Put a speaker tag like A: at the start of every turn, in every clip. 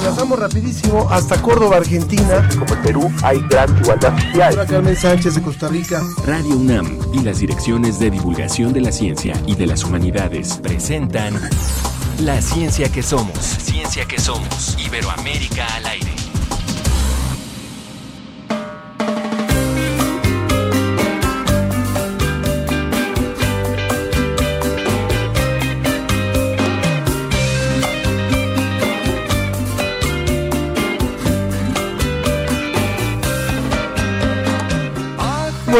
A: enlazamos rapidísimo hasta Córdoba, Argentina.
B: Como en Perú hay gran igualdad social.
A: Hola Carmen Sánchez de Costa Rica.
C: Radio UNAM y las direcciones de divulgación de la ciencia y de las humanidades presentan La ciencia que somos. Ciencia que somos. Iberoamérica al aire.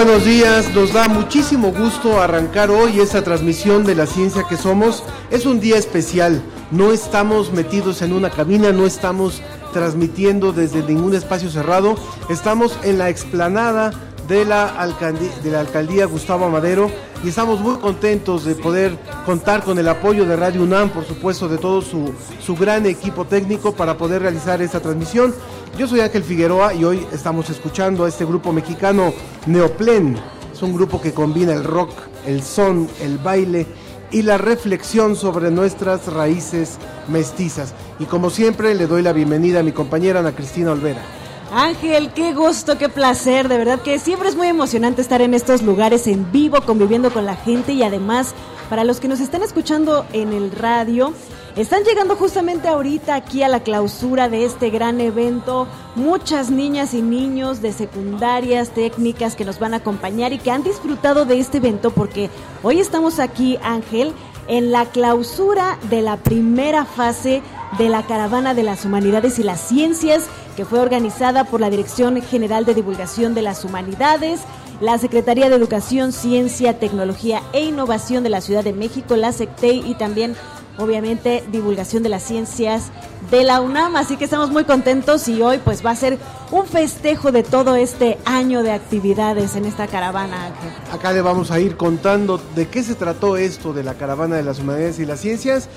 A: Buenos días, nos da muchísimo gusto arrancar hoy esta transmisión de la ciencia que somos. Es un día especial, no estamos metidos en una cabina, no estamos transmitiendo desde ningún espacio cerrado, estamos en la explanada de la, alcaldía, de la alcaldía Gustavo Madero y estamos muy contentos de poder contar con el apoyo de Radio UNAM, por supuesto, de todo su, su gran equipo técnico para poder realizar esta transmisión. Yo soy Ángel Figueroa y hoy estamos escuchando a este grupo mexicano Neoplen. Es un grupo que combina el rock, el son, el baile y la reflexión sobre nuestras raíces mestizas. Y como siempre le doy la bienvenida a mi compañera Ana Cristina Olvera.
D: Ángel, qué gusto, qué placer, de verdad que siempre es muy emocionante estar en estos lugares en vivo, conviviendo con la gente y además para los que nos están escuchando en el radio, están llegando justamente ahorita aquí a la clausura de este gran evento. Muchas niñas y niños de secundarias técnicas que nos van a acompañar y que han disfrutado de este evento porque hoy estamos aquí, Ángel, en la clausura de la primera fase de la Caravana de las Humanidades y las Ciencias, que fue organizada por la Dirección General de Divulgación de las Humanidades, la Secretaría de Educación, Ciencia, Tecnología e Innovación de la Ciudad de México, la SECTEI y también obviamente divulgación de las ciencias de la UNAM, así que estamos muy contentos y hoy pues va a ser un festejo de todo este año de actividades en esta caravana. Ángel.
A: Acá le vamos a ir contando de qué se trató esto de la caravana de las humanidades y las ciencias.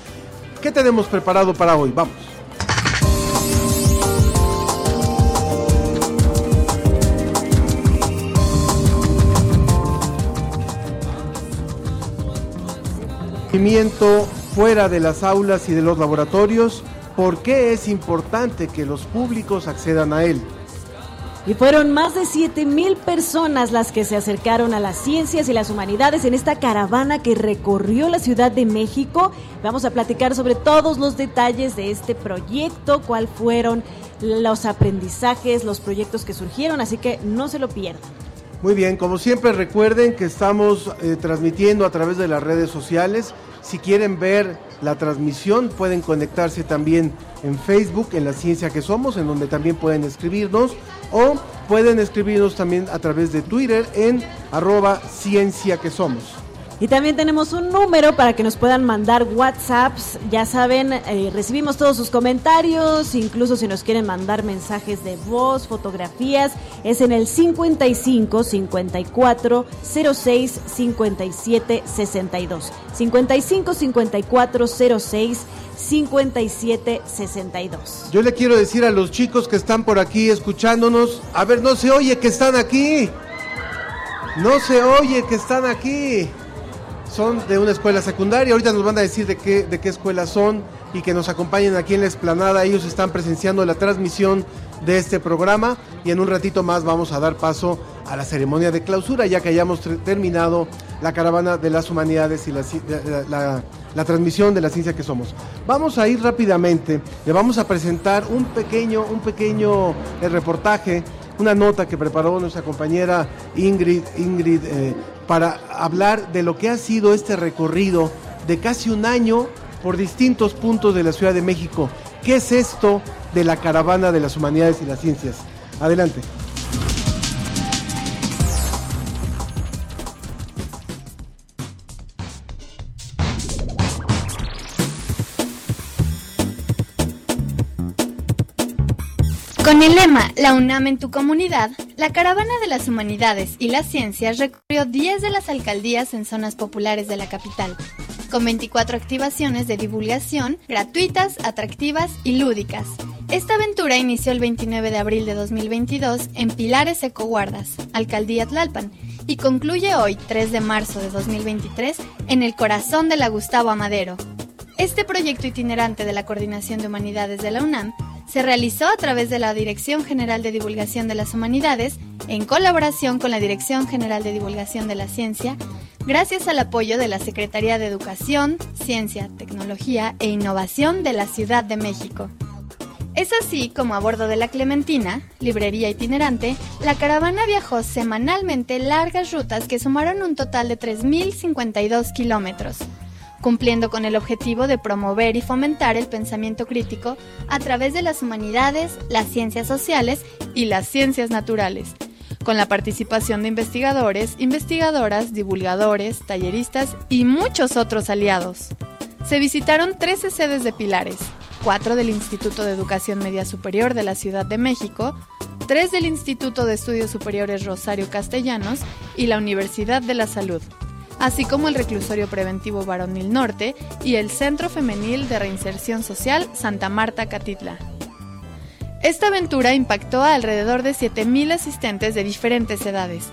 A: ¿Qué tenemos preparado para hoy? Vamos. fuera de las aulas y de los laboratorios, ¿por qué es importante que los públicos accedan a él?
D: Y fueron más de 7 mil personas las que se acercaron a las ciencias y las humanidades en esta caravana que recorrió la Ciudad de México. Vamos a platicar sobre todos los detalles de este proyecto, cuáles fueron los aprendizajes, los proyectos que surgieron, así que no se lo pierdan.
A: Muy bien, como siempre recuerden que estamos eh, transmitiendo a través de las redes sociales. Si quieren ver la transmisión pueden conectarse también en Facebook, en la ciencia que somos, en donde también pueden escribirnos o pueden escribirnos también a través de Twitter en arroba ciencia que somos.
D: Y también tenemos un número para que nos puedan mandar WhatsApps. Ya saben, eh, recibimos todos sus comentarios, incluso si nos quieren mandar mensajes de voz, fotografías, es en el 55 54 06 57 62. 55 54 06 57 62.
A: Yo le quiero decir a los chicos que están por aquí escuchándonos, a ver, no se oye que están aquí. No se oye que están aquí son de una escuela secundaria. Ahorita nos van a decir de qué, de qué escuela son y que nos acompañen aquí en la explanada. Ellos están presenciando la transmisión de este programa y en un ratito más vamos a dar paso a la ceremonia de clausura ya que hayamos terminado la caravana de las humanidades y la, la, transmisión de la ciencia que somos. Vamos a ir rápidamente, le vamos a presentar un pequeño, un pequeño eh, reportaje, una nota que preparó nuestra compañera Ingrid, Ingrid eh, para hablar de lo que ha sido este recorrido de casi un año por distintos puntos de la Ciudad de México. ¿Qué es esto de la caravana de las humanidades y las ciencias? Adelante.
E: Con el lema La UNAM en tu comunidad, la Caravana de las Humanidades y las Ciencias recorrió 10 de las alcaldías en zonas populares de la capital, con 24 activaciones de divulgación gratuitas, atractivas y lúdicas. Esta aventura inició el 29 de abril de 2022 en Pilares Ecoguardas, Alcaldía Tlalpan, y concluye hoy, 3 de marzo de 2023, en el corazón de la Gustavo Amadero. Este proyecto itinerante de la Coordinación de Humanidades de la UNAM se realizó a través de la Dirección General de Divulgación de las Humanidades, en colaboración con la Dirección General de Divulgación de la Ciencia, gracias al apoyo de la Secretaría de Educación, Ciencia, Tecnología e Innovación de la Ciudad de México. Es así como a bordo de la Clementina, librería itinerante, la caravana viajó semanalmente largas rutas que sumaron un total de 3.052 kilómetros, cumpliendo con el objetivo de promover y fomentar el pensamiento crítico a través de las humanidades, las ciencias sociales y las ciencias naturales, con la participación de investigadores, investigadoras, divulgadores, talleristas y muchos otros aliados. Se visitaron 13 sedes de pilares, 4 del Instituto de Educación Media Superior de la Ciudad de México, 3 del Instituto de Estudios Superiores Rosario Castellanos y la Universidad de la Salud, así como el Reclusorio Preventivo Varonil Norte y el Centro Femenil de Reinserción Social Santa Marta Catitla. Esta aventura impactó a alrededor de 7.000 asistentes de diferentes edades,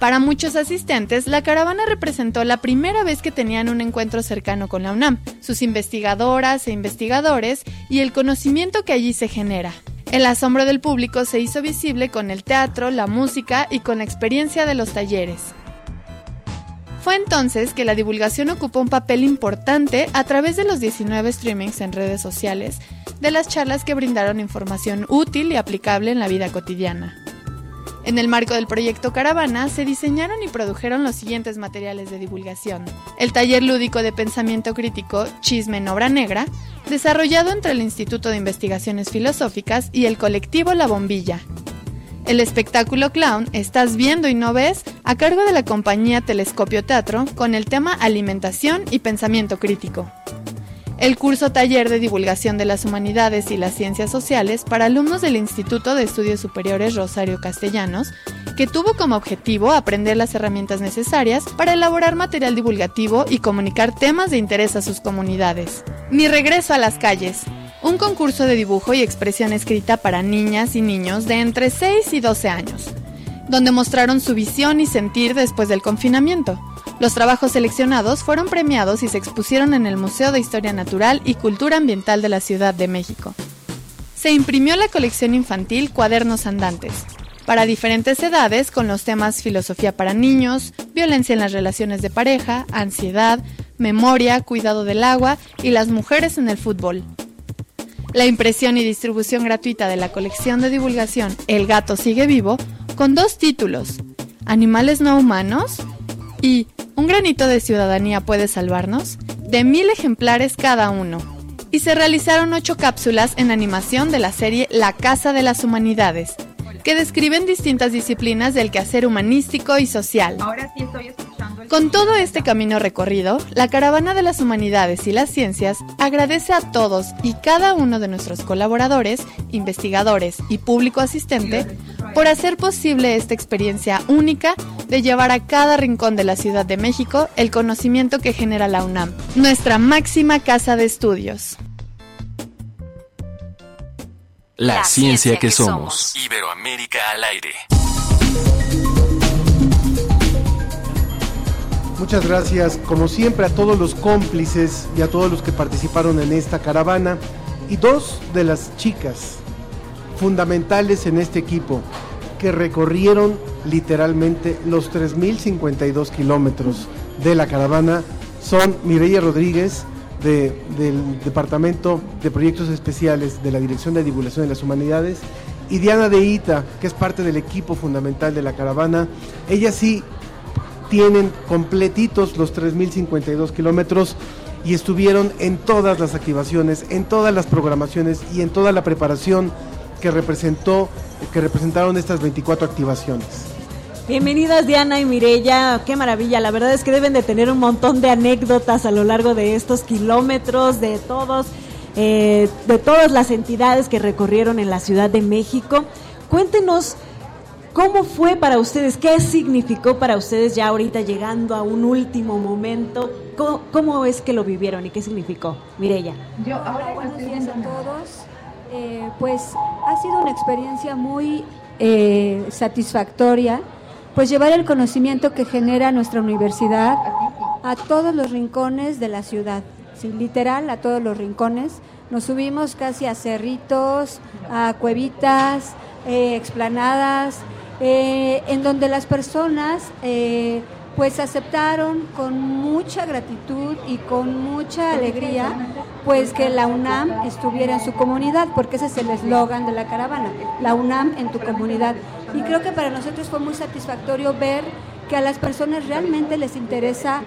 E: para muchos asistentes, la caravana representó la primera vez que tenían un encuentro cercano con la UNAM, sus investigadoras e investigadores y el conocimiento que allí se genera. El asombro del público se hizo visible con el teatro, la música y con la experiencia de los talleres. Fue entonces que la divulgación ocupó un papel importante a través de los 19 streamings en redes sociales de las charlas que brindaron información útil y aplicable en la vida cotidiana. En el marco del proyecto Caravana se diseñaron y produjeron los siguientes materiales de divulgación. El taller lúdico de pensamiento crítico Chisme en Obra Negra, desarrollado entre el Instituto de Investigaciones Filosóficas y el colectivo La Bombilla. El espectáculo clown Estás viendo y no ves, a cargo de la compañía Telescopio Teatro, con el tema Alimentación y Pensamiento Crítico el curso Taller de Divulgación de las Humanidades y las Ciencias Sociales para alumnos del Instituto de Estudios Superiores Rosario Castellanos, que tuvo como objetivo aprender las herramientas necesarias para elaborar material divulgativo y comunicar temas de interés a sus comunidades. Mi regreso a las calles. Un concurso de dibujo y expresión escrita para niñas y niños de entre 6 y 12 años, donde mostraron su visión y sentir después del confinamiento los trabajos seleccionados fueron premiados y se expusieron en el Museo de Historia Natural y Cultura Ambiental de la Ciudad de México. Se imprimió la colección infantil Cuadernos Andantes, para diferentes edades con los temas filosofía para niños, violencia en las relaciones de pareja, ansiedad, memoria, cuidado del agua y las mujeres en el fútbol. La impresión y distribución gratuita de la colección de divulgación El gato sigue vivo, con dos títulos, Animales no humanos y un granito de ciudadanía puede salvarnos, de mil ejemplares cada uno. Y se realizaron ocho cápsulas en animación de la serie La Casa de las Humanidades, que describen distintas disciplinas del quehacer humanístico y social. Con todo este camino recorrido, la Caravana de las Humanidades y las Ciencias agradece a todos y cada uno de nuestros colaboradores, investigadores y público asistente por hacer posible esta experiencia única de llevar a cada rincón de la Ciudad de México el conocimiento que genera la UNAM, nuestra máxima casa de estudios.
C: La, ciencia, que, somos. Iberoamérica al aire.
A: Muchas gracias, como siempre, a todos los cómplices y a todos los que participaron en esta caravana y dos de las chicas fundamentales en este equipo que recorrieron literalmente los 3.052 kilómetros de la caravana son Mireya Rodríguez del Departamento de Proyectos Especiales de la Dirección de Divulgación de las Humanidades y Diana de Ita, que es parte del equipo fundamental de la caravana. Ellas sí tienen completitos los 3.052 kilómetros y estuvieron en todas las activaciones, en todas las programaciones y en toda la preparación que representó, que representaron estas 24 activaciones.
D: Bienvenidas Diana y Mirella, qué maravilla, la verdad es que deben de tener un montón de anécdotas a lo largo de estos kilómetros, de todos, eh, de todas las entidades que recorrieron en la Ciudad de México. Cuéntenos cómo fue para ustedes, qué significó para ustedes ya ahorita llegando a un último momento, cómo, es que lo vivieron y qué significó, Mirella.
F: Yo ahora buenos días a todos. Eh, pues ha sido una experiencia muy eh, satisfactoria, pues llevar el conocimiento que genera nuestra universidad a todos los rincones de la ciudad. sí, literal, a todos los rincones. Nos subimos casi a cerritos, a cuevitas, eh, explanadas, eh, en donde las personas eh, pues aceptaron con mucha gratitud y con mucha alegría pues que la UNAM estuviera en su comunidad, porque ese es el eslogan de la caravana, la UNAM en tu comunidad. Y creo que para nosotros fue muy satisfactorio ver que a las personas realmente les interesa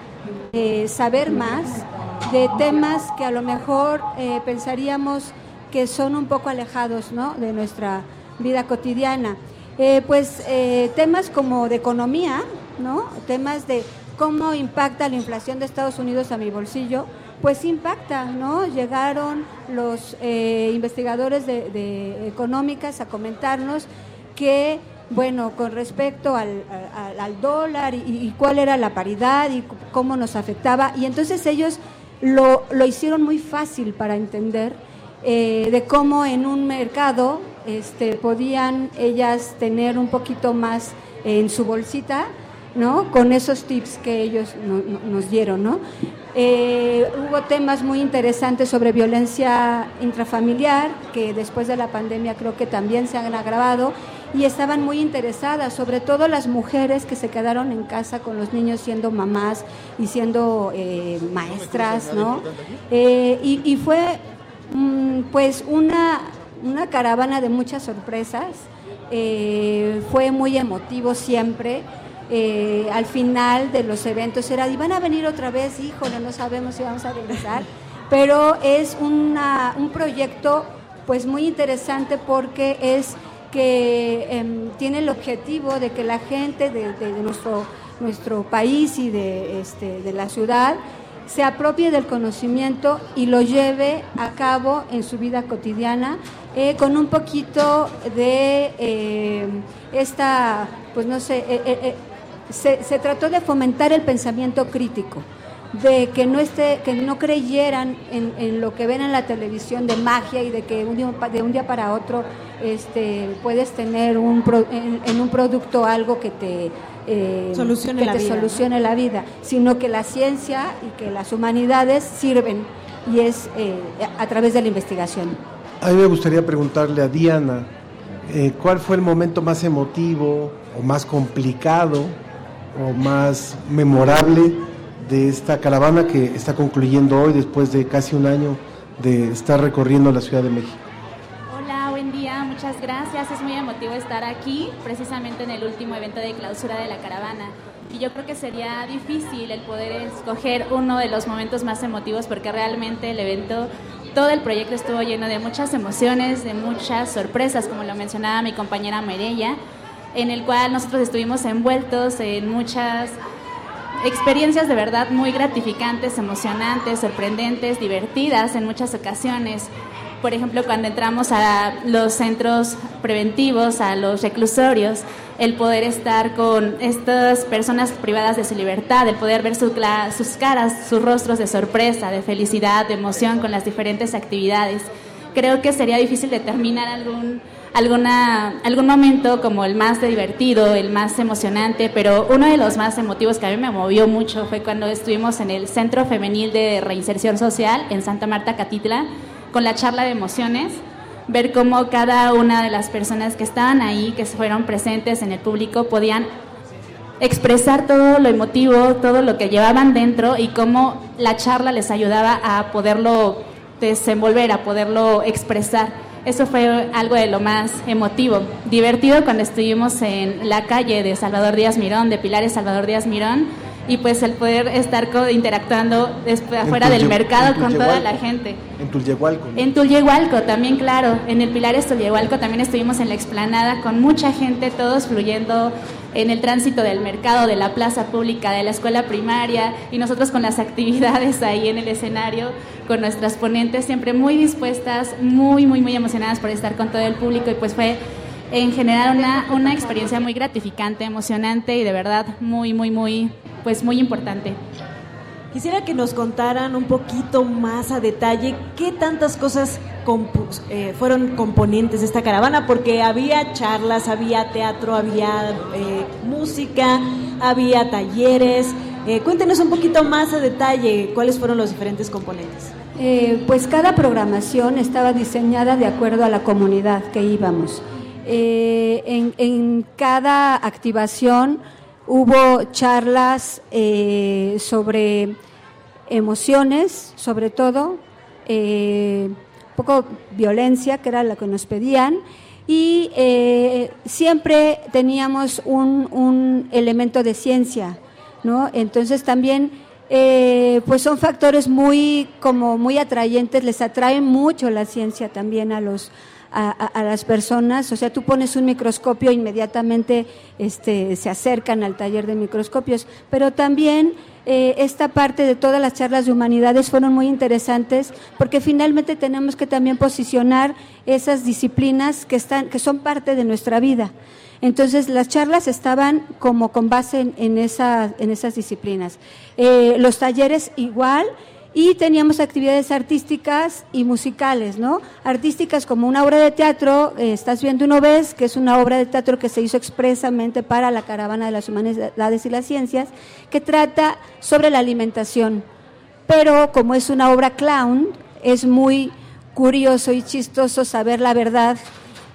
F: eh, saber más de temas que a lo mejor eh, pensaríamos que son un poco alejados ¿no? de nuestra vida cotidiana. Eh, pues temas como de economía, ¿no? temas de cómo impacta la inflación de Estados Unidos a mi bolsillo, pues impacta, ¿no? Llegaron los investigadores de, económicas a comentarnos que bueno, con respecto al, dólar y, cuál era la paridad y cómo nos afectaba. Y entonces ellos lo, lo hicieron muy fácil para entender eh, de cómo en un mercado este, podían ellas tener un poquito más en su bolsita, ¿no? Con esos tips que ellos nos dieron, ¿no? Eh, hubo temas muy interesantes sobre violencia intrafamiliar, que después de la pandemia creo que también se han agravado, y estaban muy interesadas, sobre todo las mujeres que se quedaron en casa con los niños siendo mamás y siendo eh, maestras, ¿no? Eh, y, fue mm, pues una, una caravana de muchas sorpresas, eh, fue muy emotivo siempre. al final de los eventos era, ¿y van a venir otra vez? Híjole, no sabemos si vamos a regresar, pero es una, un proyecto pues muy interesante porque es que em, tiene el objetivo de que la gente de, nuestro, nuestro país y de, este, de la ciudad se apropie del conocimiento y lo lleve a cabo en su vida cotidiana eh, con un poquito de eh, esta, pues no sé, eh, se, se trató de fomentar el pensamiento crítico de que no esté, que no creyeran en, lo que ven en la televisión de magia y de que un día, de un día para otro este, puedes tener un en, un producto algo que te
D: eh, solucione, la,
F: te
D: vida.
F: solucione la vida, sino que la ciencia y que las humanidades sirven y es eh, a través de la investigación.
A: A mí me gustaría preguntarle a Diana, eh, ¿cuál fue el momento más emotivo o más complicado o más memorable de esta caravana que está concluyendo hoy después de casi un año de estar recorriendo la Ciudad de México.
G: Hola, buen día, muchas gracias. Es muy emotivo estar aquí, precisamente en el último evento de clausura de la caravana. Y yo creo que sería difícil el poder escoger uno de los momentos más emotivos porque realmente el evento, todo el proyecto estuvo lleno de muchas emociones, de muchas sorpresas, como lo mencionaba mi compañera Merella, en el cual nosotros estuvimos envueltos en muchas experiencias de verdad muy gratificantes, emocionantes, sorprendentes, divertidas en muchas ocasiones. Por ejemplo, cuando entramos a los centros preventivos, a los reclusorios, el poder estar con estas personas privadas de su libertad, el poder ver sus caras, sus rostros de sorpresa, de felicidad, de emoción con las diferentes actividades. Creo que sería difícil determinar algún alguna, algún momento como el más divertido, el más emocionante, pero uno de los más emotivos que a mí me movió mucho fue cuando estuvimos en el Centro Femenil de Reinserción Social en Santa Marta, Catitla, con la charla de emociones, ver cómo cada una de las personas que estaban ahí, que fueron presentes en el público, podían expresar todo lo emotivo, todo lo que llevaban dentro y cómo la charla les ayudaba a poderlo desenvolver, a poderlo expresar. Eso fue algo de lo más emotivo. Divertido cuando estuvimos en la calle de Salvador Díaz Mirón, de Pilares Salvador Díaz Mirón, y pues el poder estar interactuando afuera del mercado con toda la gente.
A: En Tulyehualco.
G: En Tulyehualco también, claro. En el Pilares Tulyehualco también estuvimos en la explanada con mucha gente, todos fluyendo en el tránsito del mercado, de la plaza pública, de la escuela primaria y nosotros con las actividades ahí en el escenario, con nuestras ponentes siempre muy dispuestas, muy, muy, muy emocionadas por estar con todo el público y pues fue en general una, una experiencia muy gratificante, emocionante y de verdad muy, muy, muy, pues muy importante.
D: Quisiera que nos contaran un poquito más a detalle qué tantas cosas eh, fueron componentes de esta caravana, porque había charlas, había teatro, había eh, música, había talleres, Eh, cuéntenos un poquito más a detalle cuáles fueron los diferentes componentes.
F: Eh, pues cada programación estaba diseñada de acuerdo a la comunidad que íbamos. Eh, en, cada activación hubo charlas eh, sobre emociones, sobre todo, eh, poco violencia, que era la que nos pedían, y eh, siempre teníamos un, un, elemento de ciencia, ¿no? Entonces también, pues son factores muy, como muy atrayentes, les atrae mucho la ciencia también a los a, las personas, o sea, tú pones un microscopio, inmediatamente este, se acercan al taller de microscopios, pero también eh, esta parte de todas las charlas de humanidades fueron muy interesantes porque finalmente tenemos que también posicionar esas disciplinas que, están, que son parte de nuestra vida. Entonces, las charlas estaban como con base en, en, en esas disciplinas. Eh, los talleres igual, y teníamos actividades artísticas y musicales, ¿no? Artísticas como una obra de teatro, eh, estás viendo uno ves, que es una obra de teatro que se hizo expresamente para la caravana de las humanidades y las ciencias, que trata sobre la alimentación. Pero como es una obra clown, es muy curioso y chistoso saber la verdad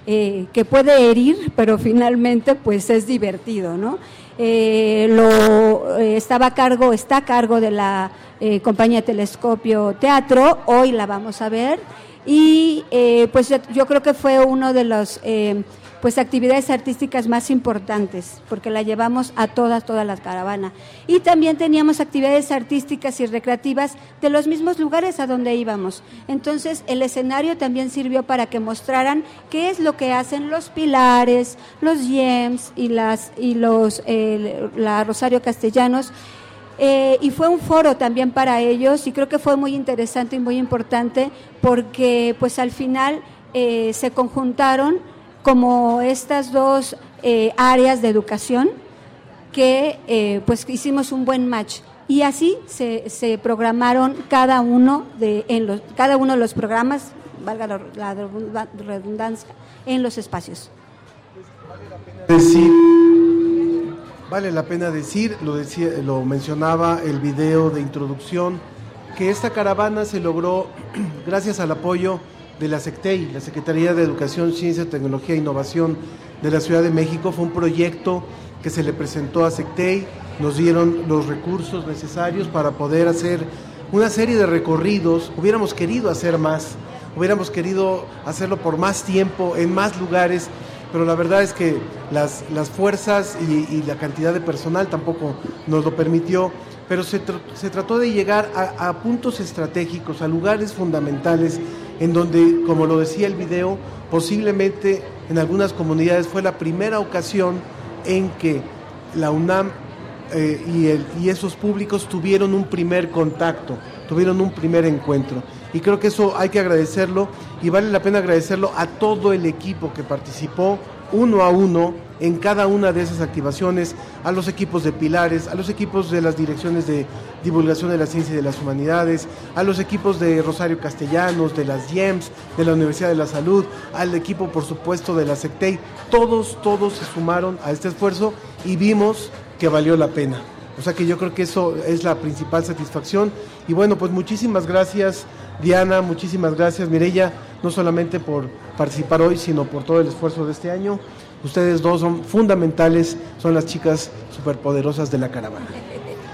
F: eh, que puede herir, pero finalmente pues es divertido, ¿no? Eh, lo eh, estaba a cargo, está a cargo de la eh, compañía Telescopio Teatro, hoy la vamos a ver, y eh, pues yo creo que fue uno de los eh, pues actividades artísticas más importantes, porque la llevamos a todas, todas las caravanas. Y también teníamos actividades artísticas y recreativas de los mismos lugares a donde íbamos. Entonces, el escenario también sirvió para que mostraran qué es lo que hacen los pilares, los YEMS y, las, y los, la Rosario Castellanos. Eh, y fue un foro también para ellos y creo que fue muy interesante y muy importante porque pues al final eh, se conjuntaron como estas dos eh, áreas de educación que pues hicimos un buen match. Y así se, se programaron cada uno de en los cada uno de los programas valga la, la redundancia en los espacios.
A: Decir vale la pena decir lo decía lo mencionaba el video de introducción que esta caravana se logró gracias al apoyo de la SECTEI, la Secretaría de Educación, Ciencia, Tecnología e Innovación de la Ciudad de México. Fue un proyecto que se le presentó a SECTEI, nos dieron los recursos necesarios para poder hacer una serie de recorridos. Hubiéramos querido hacer más, hubiéramos querido hacerlo por más tiempo, en más lugares, pero la verdad es que las, las fuerzas y, la cantidad de personal tampoco nos lo permitió. Pero se, se trató de llegar a, a puntos estratégicos, a lugares fundamentales en donde, como lo decía el video, posiblemente en algunas comunidades fue la primera ocasión en que la UNAM eh, y, el, y, esos públicos tuvieron un primer contacto, tuvieron un primer encuentro. Y creo que eso hay que agradecerlo y vale la pena agradecerlo a todo el equipo que participó uno a uno en cada una de esas activaciones, a los equipos de Pilares, a los equipos de las direcciones de divulgación de la ciencia y de las humanidades, a los equipos de Rosario Castellanos, de las IEMS, de la Universidad de la Salud, al equipo por supuesto de la SECTEI, todos, todos se sumaron a este esfuerzo y vimos que valió la pena. O sea que yo creo que eso es la principal satisfacción. Y bueno, pues muchísimas gracias Diana, muchísimas gracias Mirella, no solamente por participar hoy, sino por todo el esfuerzo de este año. Ustedes dos son fundamentales, son las chicas superpoderosas de la caravana.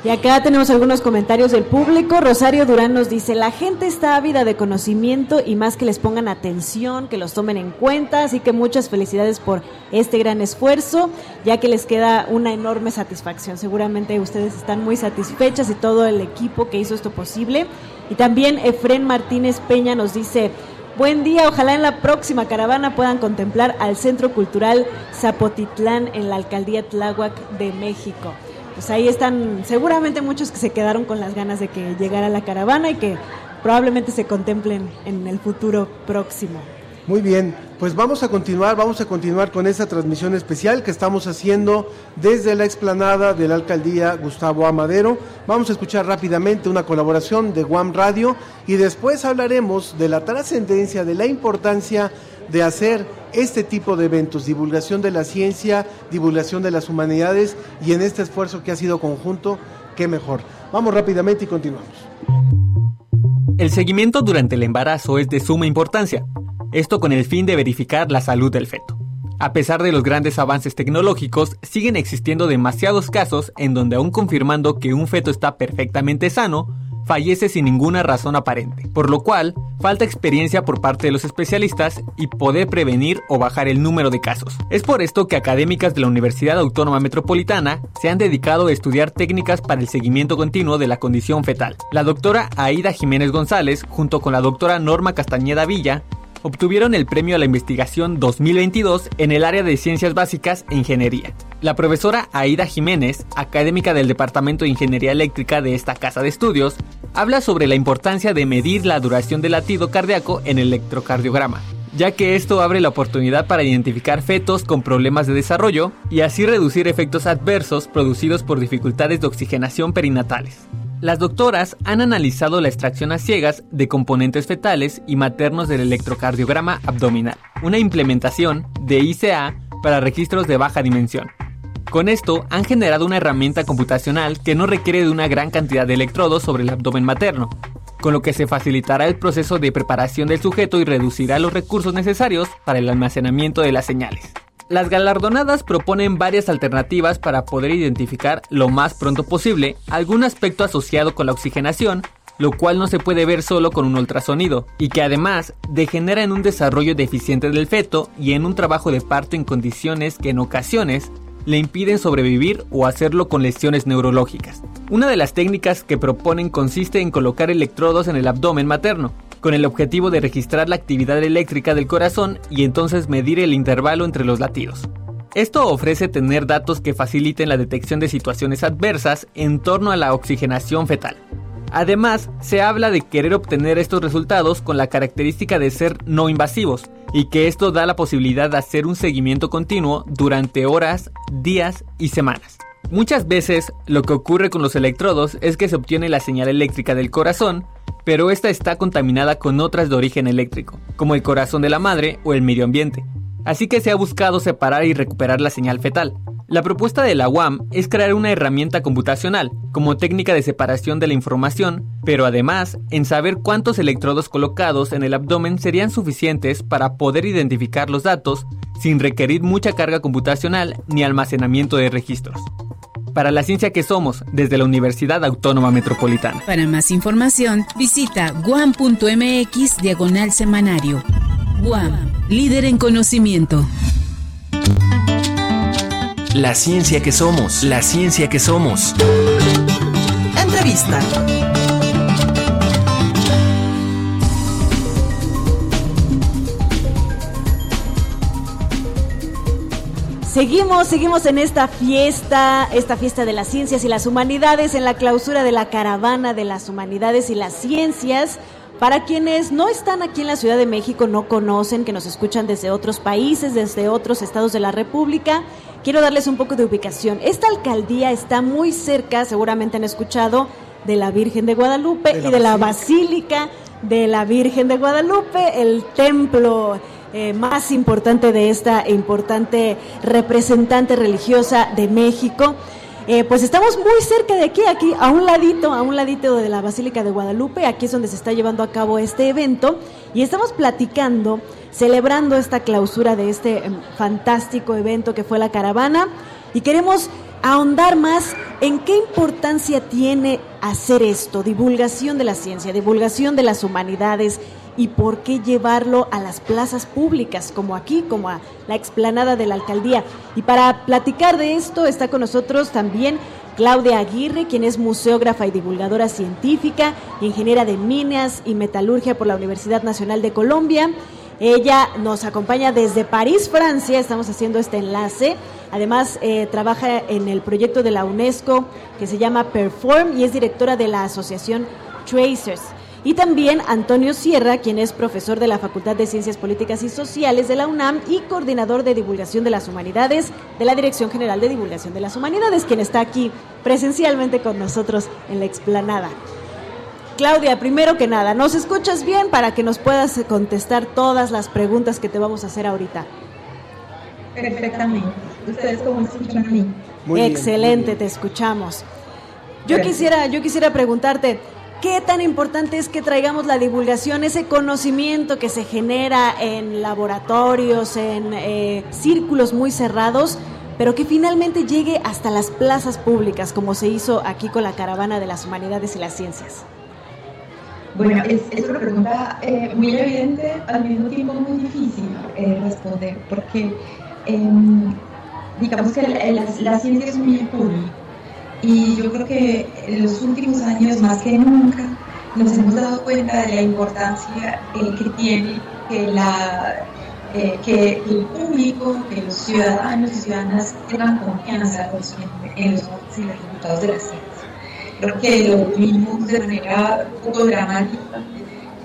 D: Y acá tenemos algunos comentarios del público. Rosario Durán nos dice, la gente está ávida de conocimiento y más que les pongan atención, que los tomen en cuenta, así que muchas felicidades por este gran esfuerzo, ya que les queda una enorme satisfacción. Seguramente ustedes están muy satisfechas y todo el equipo que hizo esto posible. Y también Efren Martínez Peña nos dice, Buen día, ojalá en la próxima caravana puedan contemplar al Centro Cultural Zapotitlán en la Alcaldía Tláhuac de México pues ahí están seguramente muchos que se quedaron con las ganas de que llegara la caravana y que probablemente se contemplen en el futuro próximo.
A: Muy bien, pues vamos a continuar, vamos a continuar con esta transmisión especial que estamos haciendo desde la explanada de la alcaldía Gustavo Amadero. Vamos a escuchar rápidamente una colaboración de Guam Radio y después hablaremos de la trascendencia, de la importancia de hacer este tipo de eventos, divulgación de la ciencia, divulgación de las humanidades y en este esfuerzo que ha sido conjunto qué mejor. Vamos rápidamente y continuamos.
H: El seguimiento durante el embarazo es de suma importancia, esto con el fin de verificar la salud del feto. A pesar de los grandes avances tecnológicos, siguen existiendo demasiados casos en donde aún confirmando que un feto está perfectamente sano, fallece sin ninguna razón aparente, por lo cual falta experiencia por parte de los especialistas y poder prevenir o bajar el número de casos. Es por esto que académicas de la Universidad Autónoma Metropolitana se han dedicado a estudiar técnicas para el seguimiento continuo de la condición fetal. La doctora Aida Jiménez González, junto con la doctora Norma Castañeda Villa, obtuvieron el premio a la investigación 2022 en el área de ciencias básicas e ingeniería. La profesora Aida Jiménez, académica del Departamento de Ingeniería Eléctrica de esta casa de estudios, habla sobre la importancia de medir la duración del latido cardíaco en el electrocardiograma, ya que esto abre la oportunidad para identificar fetos con problemas de desarrollo y así reducir efectos adversos producidos por dificultades de oxigenación perinatales. Las doctoras han analizado la extracción a ciegas de componentes fetales y maternos del electrocardiograma abdominal, una implementación de ICA para registros de baja dimensión. Con esto han generado una herramienta computacional que no requiere de una gran cantidad de electrodos sobre el abdomen materno, con lo que se facilitará el proceso de preparación del sujeto y reducirá los recursos necesarios para el almacenamiento de las señales. Las galardonadas proponen varias alternativas para poder identificar lo más pronto posible algún aspecto asociado con la oxigenación, lo cual no se puede ver solo con un ultrasonido, y que además degenera en un desarrollo deficiente del feto y en un trabajo de parto en condiciones que en ocasiones le impiden sobrevivir o hacerlo con lesiones neurológicas. Una de las técnicas que proponen consiste en colocar electrodos en el abdomen materno, con el objetivo de registrar la actividad eléctrica del corazón y entonces medir el intervalo entre los latidos. Esto ofrece tener datos que faciliten la detección de situaciones adversas en torno a la oxigenación fetal. Además, se habla de querer obtener estos resultados con la característica de ser no invasivos, y que esto da la posibilidad de hacer un seguimiento continuo durante horas, días y semanas. Muchas veces lo que ocurre con los electrodos es que se obtiene la señal eléctrica del corazón, pero esta está contaminada con otras de origen eléctrico, como el corazón de la madre o el medio ambiente. Así que se ha buscado separar y recuperar la señal fetal. La propuesta de la UAM es crear una herramienta computacional como técnica de separación de la información, pero además en saber cuántos electrodos colocados en el abdomen serían suficientes para poder identificar los datos sin requerir mucha carga computacional ni almacenamiento de registros para la ciencia que somos desde la Universidad Autónoma Metropolitana.
I: Para más información, visita guam.mx diagonal semanario. Guam, líder en conocimiento.
C: La ciencia que somos, la ciencia que somos.
J: Entrevista.
D: Seguimos, seguimos en esta fiesta, esta fiesta de las ciencias y las humanidades, en la clausura de la caravana de las humanidades y las ciencias. Para quienes no están aquí en la Ciudad de México, no conocen, que nos escuchan desde otros países, desde otros estados de la República, quiero darles un poco de ubicación. Esta alcaldía está muy cerca, seguramente han escuchado, de la Virgen de Guadalupe y de la Basílica de la Virgen de Guadalupe, el templo eh, más importante de esta importante representante religiosa de México. Eh, pues estamos muy cerca de aquí, aquí a un ladito, a un ladito de la Basílica de Guadalupe, aquí es donde se está llevando a cabo este evento. Y estamos platicando, celebrando esta clausura de este em, fantástico evento que fue la caravana. Y queremos ahondar más en qué importancia tiene hacer esto, divulgación de la ciencia, divulgación de las humanidades y por qué llevarlo a las plazas públicas, como aquí, como a la explanada de la alcaldía. Y para platicar de esto está con nosotros también Claudia Aguirre, quien es museógrafa y divulgadora científica, ingeniera de minas y metalurgia por la Universidad Nacional de Colombia. Ella nos acompaña desde París, Francia, estamos haciendo este enlace. Además, eh, trabaja en el proyecto de la UNESCO que se llama Perform y es directora de la asociación Tracers. Y también Antonio Sierra, quien es profesor de la Facultad de Ciencias Políticas y Sociales de la UNAM y coordinador de divulgación de las humanidades de la Dirección General de Divulgación de las Humanidades, quien está aquí presencialmente con nosotros en la explanada. Claudia, primero que nada, ¿nos escuchas bien para que nos puedas contestar todas las preguntas que te vamos a hacer ahorita?
K: Perfectamente. ¿Ustedes cómo escuchan a mí?
D: Excelente, te escuchamos. Yo quisiera, yo quisiera preguntarte, ¿qué tan importante es que traigamos la divulgación, ese conocimiento que se genera en laboratorios, en eh, círculos muy cerrados, pero que finalmente llegue hasta las plazas públicas, como se hizo aquí con la Caravana de las Humanidades y las Ciencias?
J: Bueno, es, es una pregunta eh, muy evidente, al mismo tiempo muy difícil eh, responder, porque em, digamos que la, la, ciencia es muy pública y yo creo que en los últimos años, más que nunca, nos hemos dado cuenta de la importancia eh, que tiene que, la, que el público, que los ciudadanos y ciudadanas tengan confianza en los, en los resultados de la ciencia. Creo que lo vimos de manera un poco dramática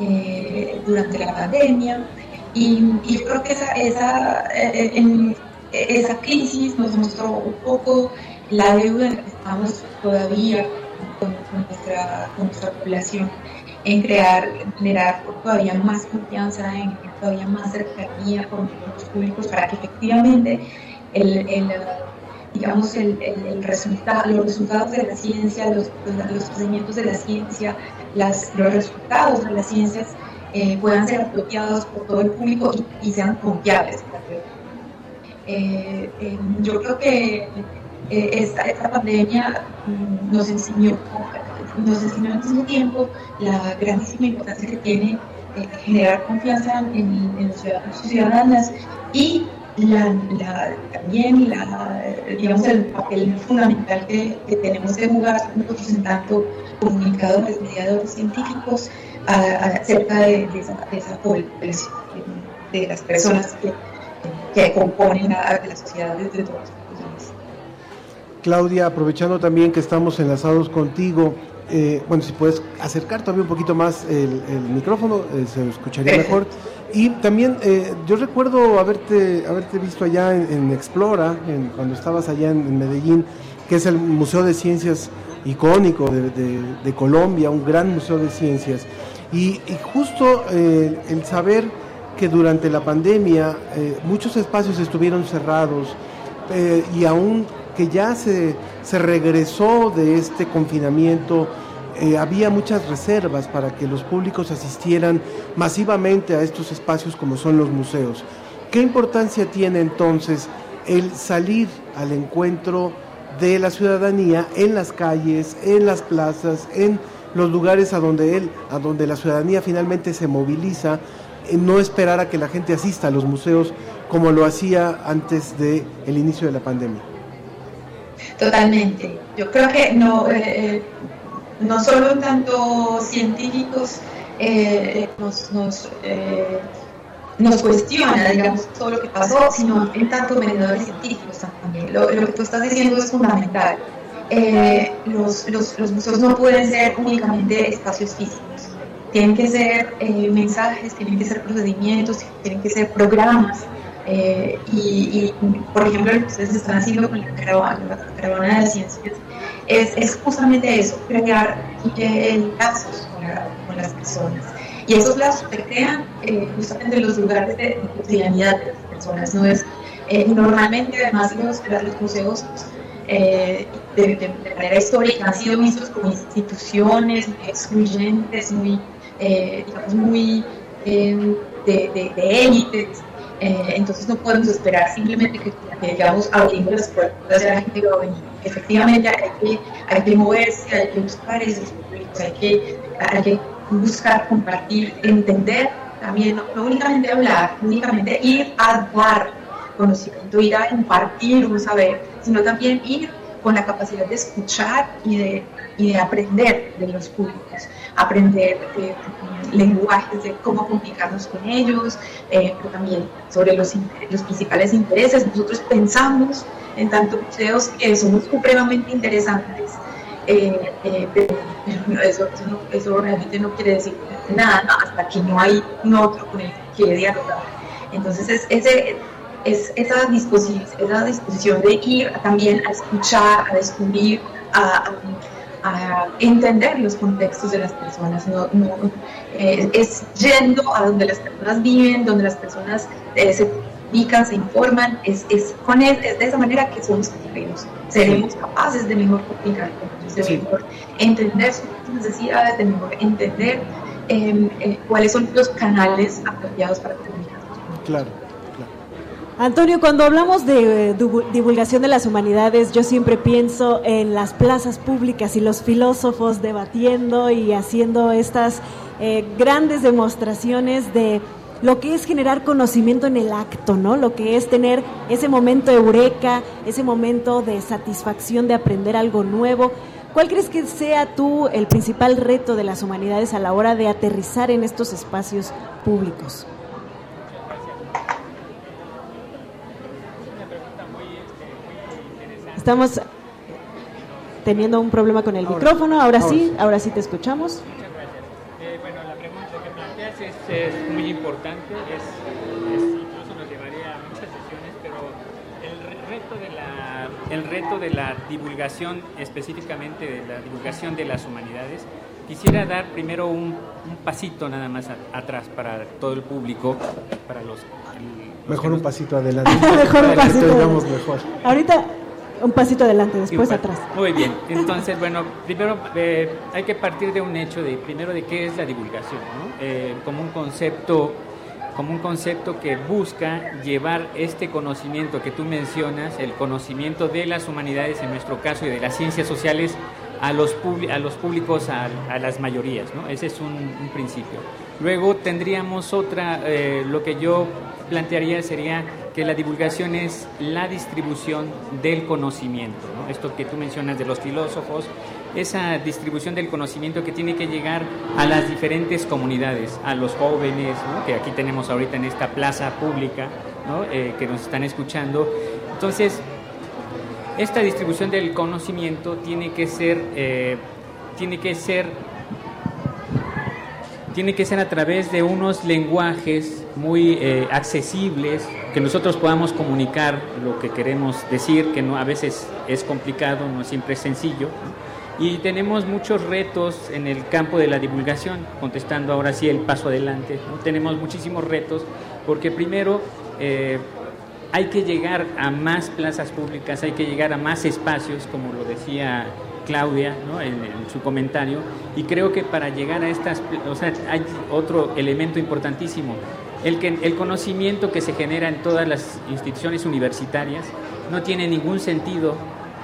J: eh, durante la pandemia y, yo creo que esa, esa, eh, esa crisis nos mostró un poco la deuda en la que estamos todavía con, nuestra, con nuestra población en crear, generar todavía más confianza, en todavía más cercanía con los públicos para que efectivamente el, el digamos, el, el, resultado, los resultados de la ciencia, los, los procedimientos de la ciencia, las, los resultados de las ciencias eh, puedan ser apropiados por todo el público y, sean confiables. Eh, eh, yo creo que esta, esta, pandemia mm, nos enseñó, nos enseñó al mismo tiempo la grandísima importancia que tiene generar confianza en, en los ciudadanos y ciudadanas y también el papel fundamental que, tenemos que jugar nosotros en tanto comunicadores, mediadores científicos acerca de, esa, de, de las personas que, componen a, la sociedad desde
A: Claudia, aprovechando también que estamos enlazados contigo, eh, bueno, si puedes acercar todavía un poquito más el, micrófono, eh, se escucharía mejor. Y también eh, yo recuerdo haberte, haberte visto allá en, Explora, cuando estabas allá en, Medellín, que es el Museo de Ciencias icónico de, Colombia, un gran museo de ciencias. Y, justo el saber que durante la pandemia muchos espacios estuvieron cerrados y aún que ya se, se regresó de este confinamiento, eh, había muchas reservas para que los públicos asistieran masivamente a estos espacios como son los museos. ¿Qué importancia tiene entonces el salir al encuentro de la ciudadanía en las calles, en las plazas, en los lugares a donde a donde la ciudadanía finalmente se moviliza, no esperar a que la gente asista a los museos como lo hacía antes del el inicio de la pandemia?
J: Totalmente. Yo creo que no, eh, eh, no solo tanto científicos eh, nos, nos, cuestiona, digamos, todo lo que pasó, sino en tanto mediadores científicos también. Lo, lo, que tú estás diciendo es fundamental. los, los, los, museos no pueden ser únicamente espacios físicos. Tienen que ser mensajes, tienen que ser procedimientos, tienen que ser programas eh, y, por ejemplo, lo que ustedes están haciendo con la caravana, de ciencias, es, es justamente eso, crear eh, lazos con, las personas. Y esos lazos se crean eh, justamente en los lugares de, cotidianidad de las personas. ¿no? Es, normalmente, además, los, los museos de, de, manera histórica han sido vistos como instituciones excluyentes, muy, digamos, muy de, de, de élites eh, entonces no podemos esperar simplemente que, digamos abriendo las puertas de la gente va a venir. Efectivamente hay que, hay que moverse, hay que buscar esos públicos, hay que, hay que buscar compartir, entender también, no, únicamente hablar, únicamente ir a dar conocimiento, ir a impartir un saber, sino también ir con la capacidad de escuchar y de, y de aprender de los públicos, aprender de, lenguajes de cómo comunicarnos con ellos, eh, pero también sobre los, los principales intereses. Nosotros pensamos en tanto museos que somos supremamente interesantes, eh, eh, pero eso, eso, realmente no quiere decir nada hasta que no hay un otro con el que dialogar. Entonces, es, ese, es esa disposición, esa disposición de ir también a escuchar, a descubrir, a, a, entender los contextos de las personas. No, eh, es yendo a donde las personas viven, donde las personas eh, se comunican, se informan, es, es, con es de esa manera que somos seremos, seremos capaces de mejor comunicar de mejor entender sus necesidades, de mejor entender em, eh, cuáles son los canales apropiados para comunicar.
A: Claro.
D: Antonio, cuando hablamos de eh, divulgación de las humanidades, yo siempre pienso en las plazas públicas y los filósofos debatiendo y haciendo estas eh, grandes demostraciones de lo que es generar conocimiento en el acto, ¿no? Lo que es tener ese momento eureka, ese momento de satisfacción de aprender algo nuevo. ¿Cuál crees que sea tú el principal reto de las humanidades a la hora de aterrizar en estos espacios públicos? Estamos teniendo un problema con el micrófono, ahora, sí, ahora sí te escuchamos.
K: Eh, bueno, la pregunta que planteas es, muy importante, es, incluso nos llevaría a muchas sesiones, pero el reto, de la, el reto de la divulgación, específicamente de la divulgación de las humanidades, quisiera dar primero un, pasito nada más atrás para todo el público, para los...
A: mejor un pasito adelante.
D: mejor un pasito. Mejor. Ahorita un pasito adelante, después atrás.
K: Muy bien, entonces, bueno, primero eh, hay que partir de un hecho, de primero de qué es la divulgación, ¿no? Eh, como un concepto como un concepto que busca llevar este conocimiento que tú mencionas, el conocimiento de las humanidades en nuestro caso y de las ciencias sociales a los, a los públicos, a, las mayorías, ¿no? Ese es un, principio. Luego tendríamos otra, eh, lo que yo plantearía sería que la divulgación es la distribución del conocimiento. Esto que tú mencionas de los filósofos, esa distribución del conocimiento que tiene que llegar a las diferentes comunidades, a los jóvenes, que aquí tenemos ahorita en esta plaza pública, eh, que nos están escuchando. Entonces, esta distribución del conocimiento tiene que ser, eh, tiene que ser tiene que ser a través de unos lenguajes muy eh, accesibles, que nosotros podamos comunicar lo que queremos decir, que no, a veces es complicado, no siempre es sencillo. Y tenemos muchos retos en el campo de la divulgación, contestando ahora sí el paso adelante. Tenemos muchísimos retos porque primero eh, hay que llegar a más plazas públicas, hay que llegar a más espacios, como lo decía Claudia en, su comentario, y creo que para llegar a estas, o sea, hay otro elemento importantísimo, el, que, el conocimiento que se genera en todas las instituciones universitarias no tiene ningún sentido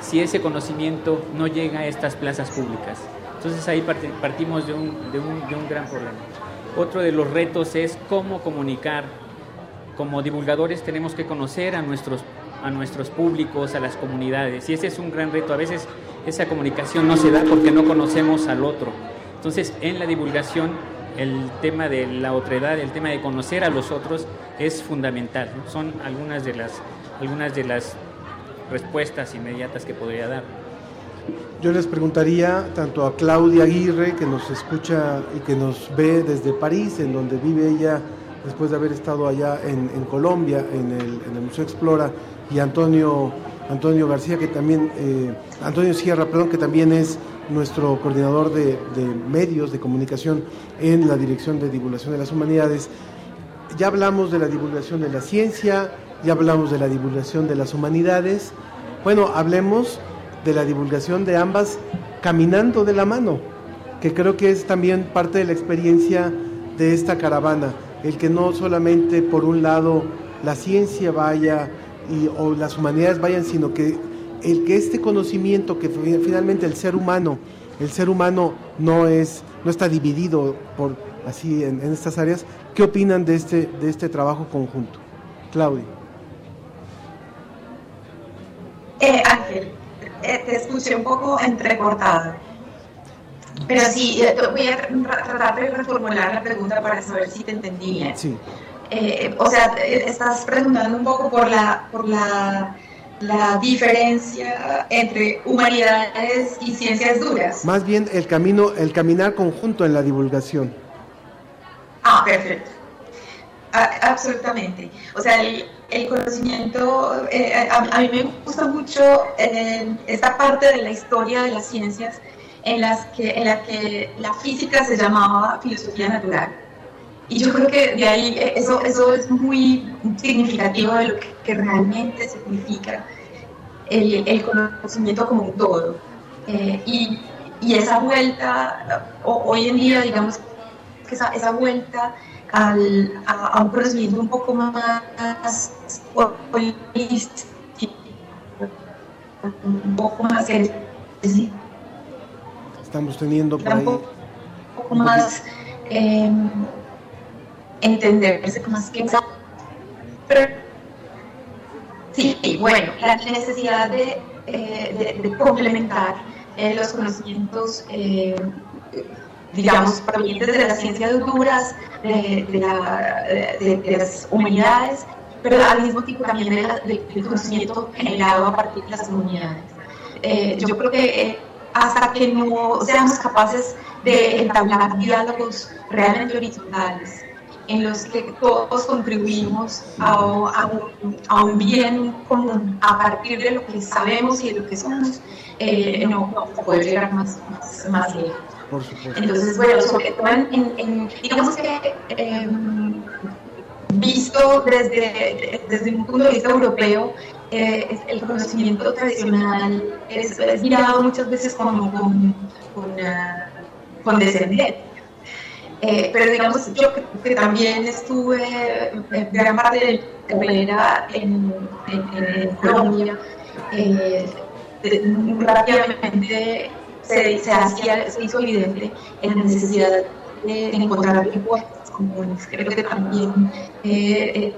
K: si ese conocimiento no llega a estas plazas públicas. Entonces ahí partimos de un, de un, de un gran problema. Otro de los retos es cómo comunicar. Como divulgadores tenemos que conocer a nuestros, a nuestros públicos, a las comunidades, y ese es un gran reto. A veces esa comunicación no se da porque no conocemos al otro. Entonces, en la divulgación, el tema de la otredad, el tema de conocer a los otros es fundamental. Son algunas de las, algunas de las respuestas inmediatas que podría dar.
A: Yo les preguntaría tanto a Claudia Aguirre, que nos escucha y que nos ve desde París, en donde vive ella después de haber estado allá en, Colombia, en el, en el Museo Explora, y Antonio Antonio García, que también, eh, Antonio Sierra, perdón, que también es nuestro coordinador de, medios de comunicación en la Dirección de Divulgación de las Humanidades. Ya hablamos de la divulgación de la ciencia, ya hablamos de la divulgación de las humanidades. Bueno, hablemos de la divulgación de ambas caminando de la mano, que creo que es también parte de la experiencia de esta caravana, el que no solamente por un lado la ciencia vaya y, o las humanidades vayan, sino que el que este conocimiento que finalmente el ser humano, el ser humano no es, no está dividido por así en, estas áreas. ¿Qué opinan de este, de este trabajo conjunto? Claudia.
J: Eh, Ángel, eh, te escuché un poco entrecortada. Pero sí, eh, voy a tratar de reformular la pregunta para saber si te entendí bien.
A: Sí.
J: Eh, o sea, estás preguntando un poco por la, por la, la, diferencia entre humanidades y ciencias duras.
A: Más bien el camino, el caminar conjunto en la divulgación.
J: Ah, perfecto. absolutamente. O sea, el, conocimiento, eh, a, mí me gusta mucho eh, esta parte de la historia de las ciencias en, las que, en la que la física se llamaba filosofía natural y yo creo que de ahí eso, eso es muy significativo de lo que, realmente significa el, el, conocimiento como un todo. Eh, y, y, esa vuelta, hoy en día, digamos, que esa, esa vuelta al, a, un conocimiento un poco más holístico, un poco más
A: Estamos teniendo por ahí.
J: Un poco más eh, entenderse más que pero sí, bueno, la necesidad de, eh, de, complementar eh, los conocimientos, eh, digamos, provenientes de las ciencias duras, de, de, las humanidades, pero al mismo tiempo también del conocimiento generado a partir de las comunidades. yo creo que hasta que no seamos capaces de entablar diálogos realmente horizontales, en los que todos contribuimos a, un, bien común a partir de lo que sabemos y de lo que somos, eh, no a poder llegar más, más, lejos. Entonces, bueno, sobre todo en, digamos que em, visto desde, desde un punto de vista europeo, eh, el conocimiento tradicional es, mirado muchas veces como con, con, con descendencia eh, pero digamos, yo que, también estuve gran parte de mi carrera en, en, Colombia, eh, rápidamente se, se, hacía, se hizo evidente la necesidad de, encontrar lenguajes comunes. Creo que también eh,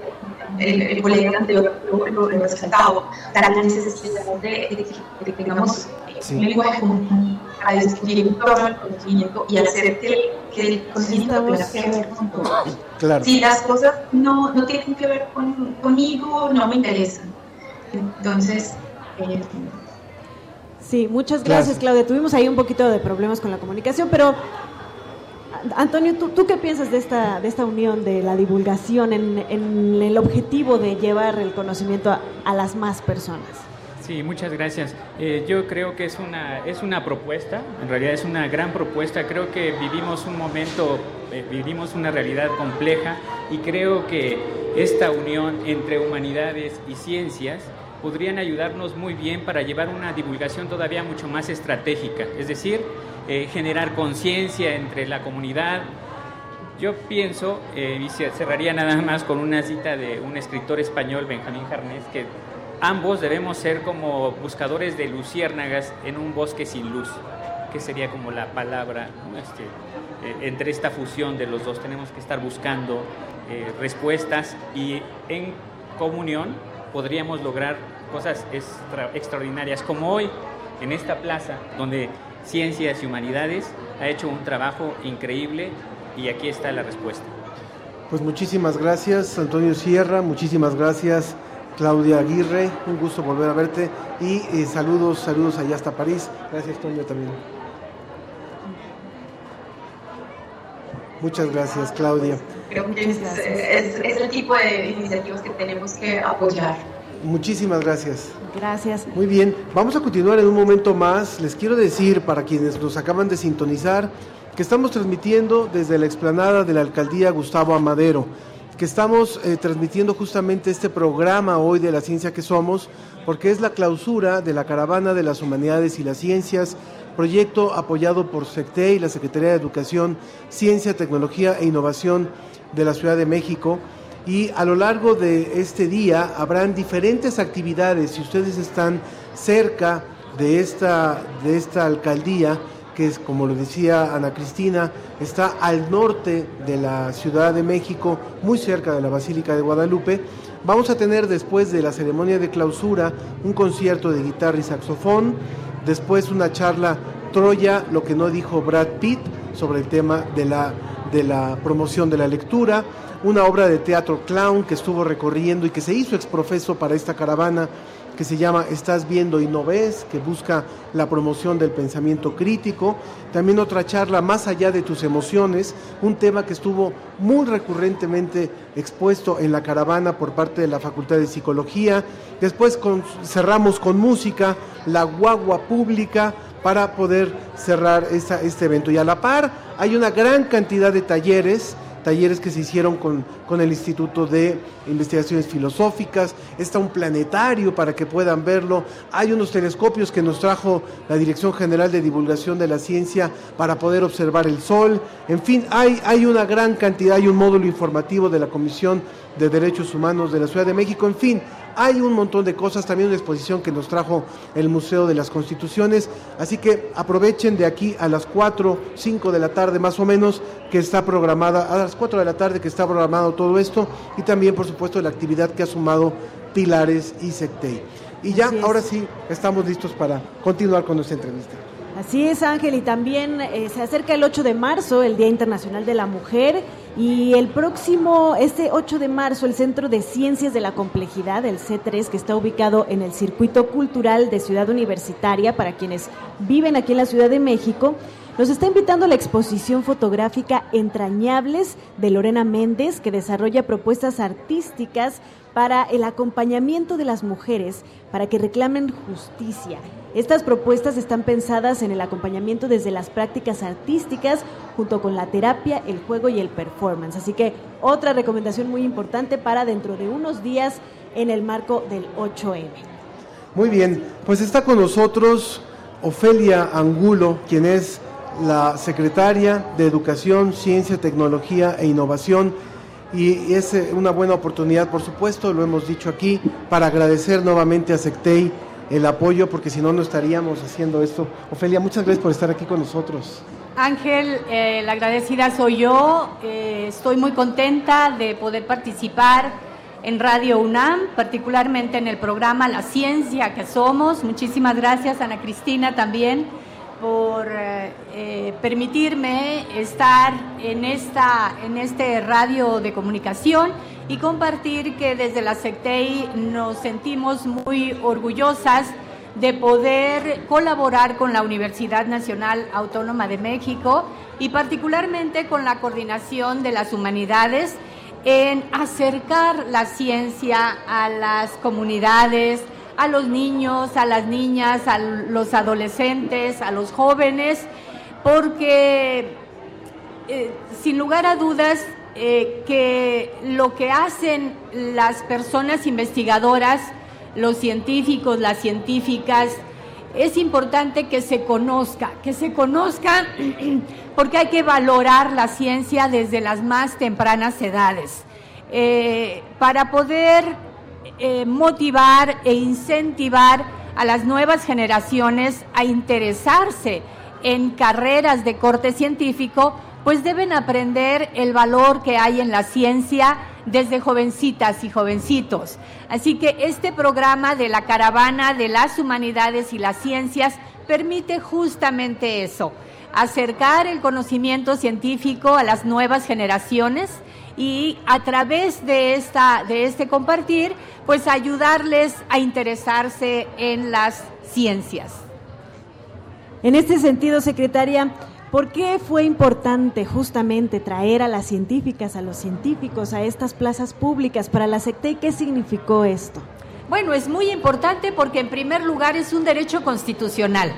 J: el, el, colega anterior lo, lo, lo resaltaba, la necesidad de, de, que tengamos un lenguaje común para discutir en torno al conocimiento y hacer que, que el conocimiento tenga que ver con todo. Claro. Si las cosas no, no tienen que ver con, conmigo, no me interesan. Entonces... Eh,
D: sí, muchas gracias, Claudia. Tuvimos ahí un poquito de problemas con la comunicación, pero Antonio, ¿tú, ¿tú, qué piensas de esta, de esta unión de la divulgación en, en el objetivo de llevar el conocimiento a, a las más personas?
K: Sí, muchas gracias. Eh, yo creo que es una, es una propuesta, en realidad es una gran propuesta. Creo que vivimos un momento, eh, vivimos una realidad compleja y creo que esta unión entre humanidades y ciencias podrían ayudarnos muy bien para llevar una divulgación todavía mucho más estratégica, es decir, eh, generar conciencia entre la comunidad. Yo pienso, y cerraría nada más con una cita de un escritor español, Benjamín Jarnés, que ambos debemos ser como buscadores de luciérnagas en un bosque sin luz, que sería como la palabra este, eh, entre esta fusión de los dos. Tenemos que estar buscando eh, respuestas y en comunión podríamos lograr cosas extraordinarias, como hoy en esta plaza, donde Ciencias y Humanidades ha hecho un trabajo increíble y aquí está la respuesta.
A: Pues muchísimas gracias, Antonio Sierra, muchísimas gracias. Claudia Aguirre, un gusto volver a verte y eh, saludos, saludos allá hasta París. Gracias, Toño, también. Muchas gracias, Claudia.
J: Creo que es, el tipo de iniciativas que tenemos que apoyar.
A: Muchísimas gracias.
D: Gracias.
A: Muy bien, vamos a continuar en un momento más. Les quiero decir, para quienes nos acaban de sintonizar, que estamos transmitiendo desde la explanada de la alcaldía Gustavo Amadero que estamos eh, transmitiendo justamente este programa hoy de la ciencia que somos, porque es la clausura de la Caravana de las Humanidades y las Ciencias, proyecto apoyado por SECTE y la Secretaría de Educación, Ciencia, Tecnología e Innovación de la Ciudad de México. Y a lo largo de este día habrán diferentes actividades. Si ustedes están cerca de esta, de esta alcaldía, que es, como lo decía Ana Cristina, está al norte de la Ciudad de México, muy cerca de la Basílica de Guadalupe. Vamos a tener después de la ceremonia de clausura un concierto de guitarra y saxofón, después una charla Troya, lo que no dijo Brad Pitt, sobre el tema de la, de la promoción de la lectura, una obra de teatro clown que estuvo recorriendo y que se hizo exprofeso para esta caravana que se llama Estás viendo y no ves, que busca la promoción del pensamiento crítico. También otra charla Más allá de tus emociones, un tema que estuvo muy recurrentemente expuesto en la caravana por parte de la Facultad de Psicología. Después cerramos con música, la guagua pública, para poder cerrar esta, este evento. Y a la par hay una gran cantidad de talleres talleres que se hicieron con, con el Instituto de Investigaciones Filosóficas, está un planetario para que puedan verlo, hay unos telescopios que nos trajo la Dirección General de Divulgación de la Ciencia para poder observar el Sol, en fin, hay, hay una gran cantidad, hay un módulo informativo de la Comisión de Derechos Humanos de la Ciudad de México, en fin, hay un montón de cosas, también una exposición que nos trajo el Museo de las Constituciones, así que aprovechen de aquí a las 4, 5 de la tarde más o menos, que está programada, a las 4 de la tarde que está programado todo esto, y también por supuesto la actividad que ha sumado Pilares y Sectei. Y ya, ahora sí, estamos listos para continuar con nuestra entrevista.
D: Así es, Ángel, y también eh, se acerca el 8 de marzo, el Día Internacional de la Mujer, y el próximo, este 8 de marzo, el Centro de Ciencias de la Complejidad, el C3, que está ubicado en el Circuito Cultural de Ciudad Universitaria, para quienes viven aquí en la Ciudad de México, nos está invitando a la exposición fotográfica Entrañables de Lorena Méndez, que desarrolla propuestas artísticas para el acompañamiento de las mujeres para que reclamen justicia. Estas propuestas están pensadas en el acompañamiento desde las prácticas artísticas junto con la terapia, el juego y el performance. Así que otra recomendación muy importante para dentro de unos días en el marco del 8M.
A: Muy bien, pues está con nosotros Ofelia Angulo, quien es la secretaria de Educación, Ciencia, Tecnología e Innovación y es eh, una buena oportunidad, por supuesto, lo hemos dicho aquí, para agradecer nuevamente a Sectei el apoyo, porque si no, no estaríamos haciendo esto. Ofelia, muchas gracias por estar aquí con nosotros.
L: Ángel, eh, la agradecida soy yo. Eh, estoy muy contenta de poder participar en Radio UNAM, particularmente en el programa La Ciencia que Somos. Muchísimas gracias, Ana Cristina, también por eh, eh, permitirme estar en, esta, en este radio de comunicación y compartir que desde la SECTEI nos sentimos muy orgullosas de poder colaborar con la Universidad Nacional Autónoma de México y particularmente con la coordinación de las humanidades en acercar la ciencia a las comunidades, a los niños, a las niñas, a los adolescentes, a los jóvenes, porque eh, sin lugar a dudas eh, que lo que hacen las personas investigadoras, los científicos, las científicas, es importante que se conozca, que se conozca porque hay que valorar la ciencia desde las más tempranas edades. Eh, para poder eh, motivar e incentivar a las nuevas generaciones a interesarse en carreras de corte científico, pues deben aprender el valor que hay en la ciencia desde jovencitas y jovencitos. Así que este programa de la caravana de las humanidades y las ciencias permite justamente eso, acercar el conocimiento científico a las nuevas generaciones y a través de, esta, de este compartir, pues ayudarles a interesarse en las ciencias.
D: En este sentido, secretaria, ¿por qué fue importante justamente traer a las científicas, a los científicos, a estas plazas públicas para la SECTE? ¿Qué significó esto?
L: Bueno, es muy importante porque en primer lugar es un derecho constitucional.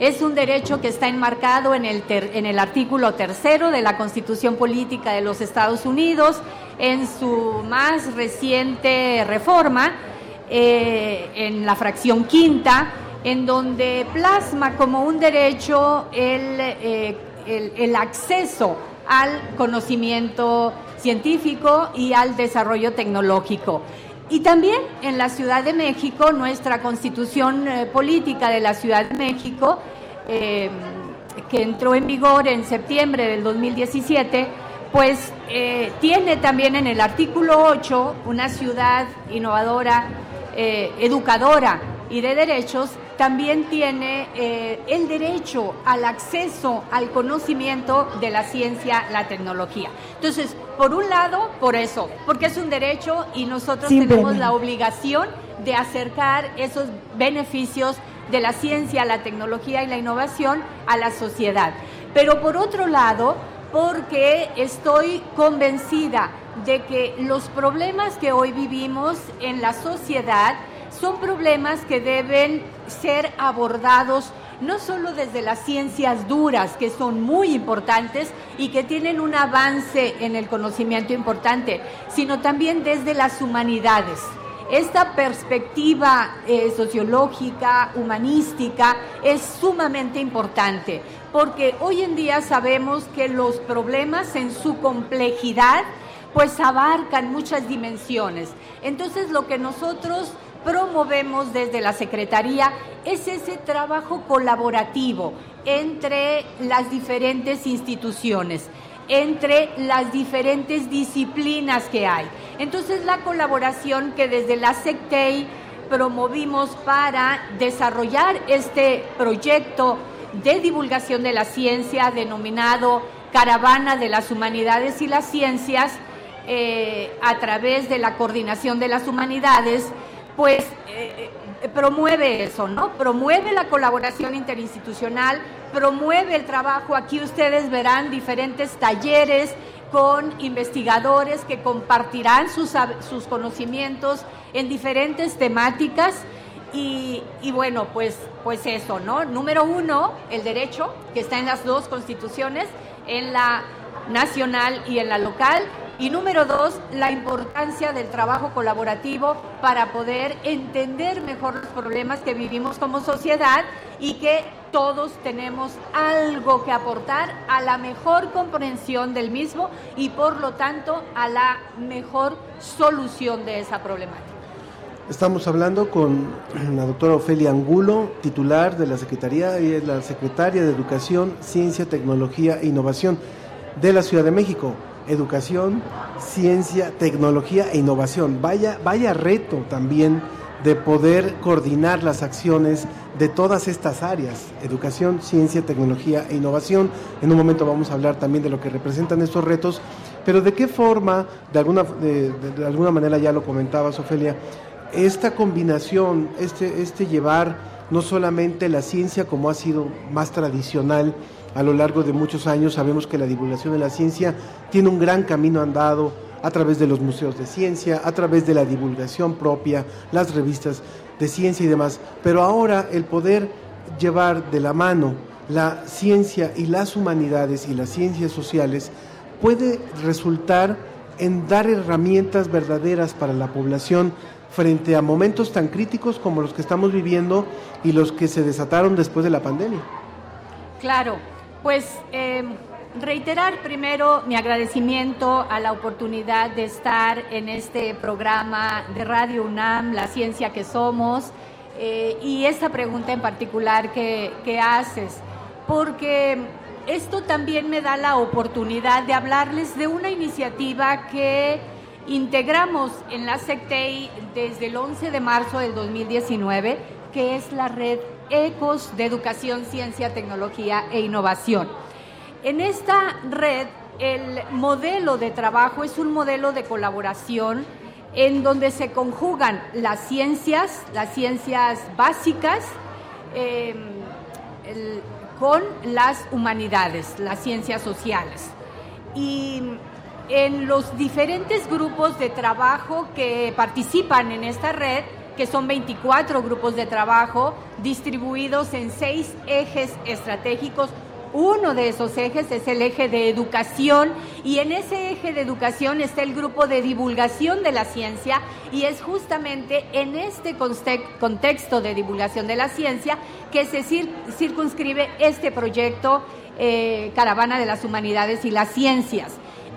L: Es un derecho que está enmarcado en el, en el artículo tercero de la Constitución Política de los Estados Unidos, en su más reciente reforma, eh, en la fracción quinta, en donde plasma como un derecho el, eh, el acceso al conocimiento científico y al desarrollo tecnológico. Y también en la Ciudad de México, nuestra constitución eh, política de la Ciudad de México, eh, que entró en vigor en septiembre del 2017, pues eh, tiene también en el artículo 8 una ciudad innovadora, educadora y de derechos, también tiene el derecho al acceso al conocimiento de la ciencia, la tecnología. Entonces, por un lado, por eso, porque es un derecho y nosotros tenemos la obligación de acercar esos beneficios de la ciencia, la tecnología y la innovación a la sociedad. Pero por otro lado, porque estoy convencida de que los problemas que hoy vivimos en la sociedad son problemas que deben ser abordados no solo desde las ciencias duras, que son muy importantes y que tienen un avance en el conocimiento importante, sino también desde las humanidades. Esta perspectiva eh, sociológica, humanística, es sumamente importante, porque hoy en día sabemos que los problemas en su complejidad, pues abarcan muchas dimensiones. Entonces, lo que nosotros promovemos desde la Secretaría es ese trabajo colaborativo entre las diferentes instituciones, entre las diferentes disciplinas que hay. Entonces la colaboración que desde la SECTEI promovimos para desarrollar este proyecto de divulgación de la ciencia denominado Caravana de las Humanidades y las Ciencias, eh, a través de la coordinación de las humanidades, pues eh, eh, promueve eso, ¿no? Promueve la colaboración interinstitucional, promueve el trabajo. Aquí ustedes verán diferentes talleres con investigadores que compartirán sus, sus conocimientos en diferentes temáticas. Y, y, bueno, pues, pues eso, ¿no? Número uno, el derecho, que está en las dos constituciones, en la nacional y en la local. Y número dos, la importancia del trabajo colaborativo para poder entender mejor los problemas que vivimos como sociedad y que todos tenemos algo que aportar a la mejor comprensión del mismo y por lo tanto a la mejor solución de esa problemática.
A: Estamos hablando con la doctora Ofelia Angulo, titular de la Secretaría y es la secretaria de Educación, Ciencia, Tecnología e Innovación de la Ciudad de México educación, ciencia, tecnología e innovación. Vaya, vaya reto también de poder coordinar las acciones de todas estas áreas, educación, ciencia, tecnología e innovación. En un momento vamos a hablar también de lo que representan estos retos, pero de qué forma, de alguna, de, alguna manera ya lo comentabas, Ofelia, esta combinación, este, este llevar no solamente la ciencia como ha sido más tradicional, a lo largo de muchos años sabemos que la divulgación de la ciencia tiene un gran camino andado a través de los museos de ciencia, a través de la divulgación propia, las revistas de ciencia y demás. Pero ahora el poder llevar de la mano la ciencia y las humanidades y las ciencias sociales puede resultar en dar herramientas verdaderas para la población frente a momentos tan críticos como los que estamos viviendo y los que se desataron después de la pandemia.
L: Claro, pues em, reiterar primero mi agradecimiento a la oportunidad de estar en este programa de Radio UNAM, La Ciencia que Somos, eh, y esta pregunta en particular que, que haces, porque esto también me da la oportunidad de hablarles de una iniciativa que integramos en la SECTEI desde el 11 de marzo del 2019, que es la red ECOS de Educación, Ciencia, Tecnología e Innovación. En esta red, el modelo de trabajo es un modelo de colaboración en donde se conjugan las ciencias, las ciencias básicas, em, con las humanidades, las ciencias sociales. Y en los diferentes grupos de trabajo que participan en esta red, que son 24 grupos de trabajo distribuidos en seis ejes estratégicos. Uno de esos ejes es el eje de educación y en ese eje de educación está el grupo de divulgación de la ciencia y es justamente en este contexto de divulgación de la ciencia que se circunscribe este proyecto eh, Caravana de las Humanidades y las Ciencias.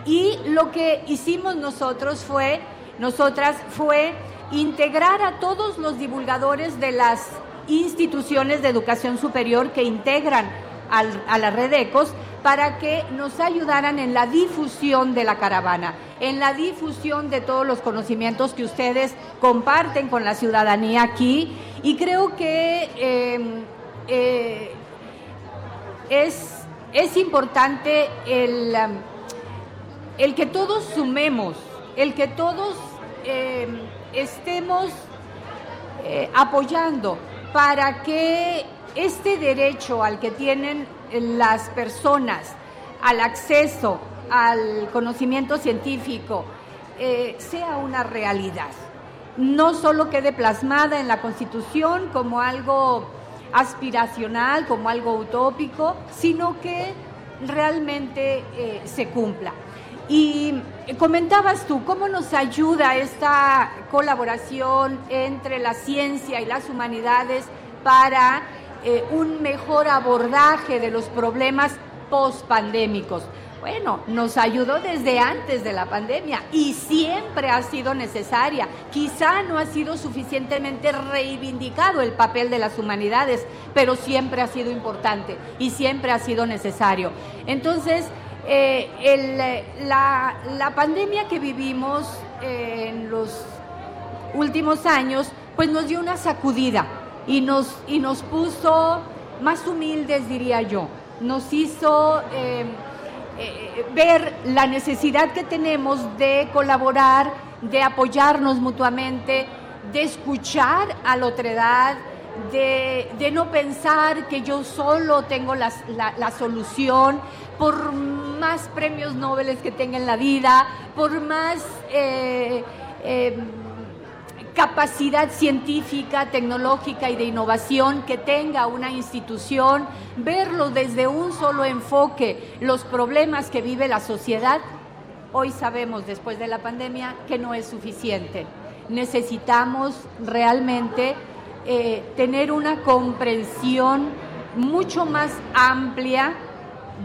L: Y lo que hicimos nosotros fue, nosotras fue integrar a todos los divulgadores de las instituciones de educación superior que integran a la red ECOS para que nos ayudaran en la difusión de la caravana, en la difusión de todos los conocimientos que ustedes comparten con la ciudadanía aquí. Y creo que em, eh, es, es importante el, el que todos sumemos, el que todos em, estemos eh, apoyando para que este derecho al que tienen las personas al acceso al conocimiento científico eh, sea una realidad. No solo quede plasmada en la Constitución como algo aspiracional, como algo utópico, sino que realmente eh, se cumpla. Y comentabas tú, ¿cómo nos ayuda esta colaboración entre la ciencia y las humanidades para eh, un mejor abordaje de los problemas post-pandémicos? Bueno, nos ayudó desde antes de la pandemia y siempre ha sido necesaria. Quizá no ha sido suficientemente reivindicado el papel de las humanidades, pero siempre ha sido importante y siempre ha sido necesario. Entonces, eh, la, la, pandemia que vivimos eh, en los últimos años, pues nos dio una sacudida y nos, y nos puso más humildes, diría yo. Nos hizo... Eh, eh, ver la necesidad que tenemos de colaborar, de apoyarnos mutuamente, de escuchar a la otredad, de, no pensar que yo solo tengo la, la, solución, por más premios Nobel que tenga en la vida, por más... Eh, eh, capacidad científica, tecnológica y de innovación que tenga una institución, verlo desde un solo enfoque, los problemas que vive la sociedad, hoy sabemos después de la pandemia que no es suficiente. Necesitamos realmente eh, tener una comprensión mucho más amplia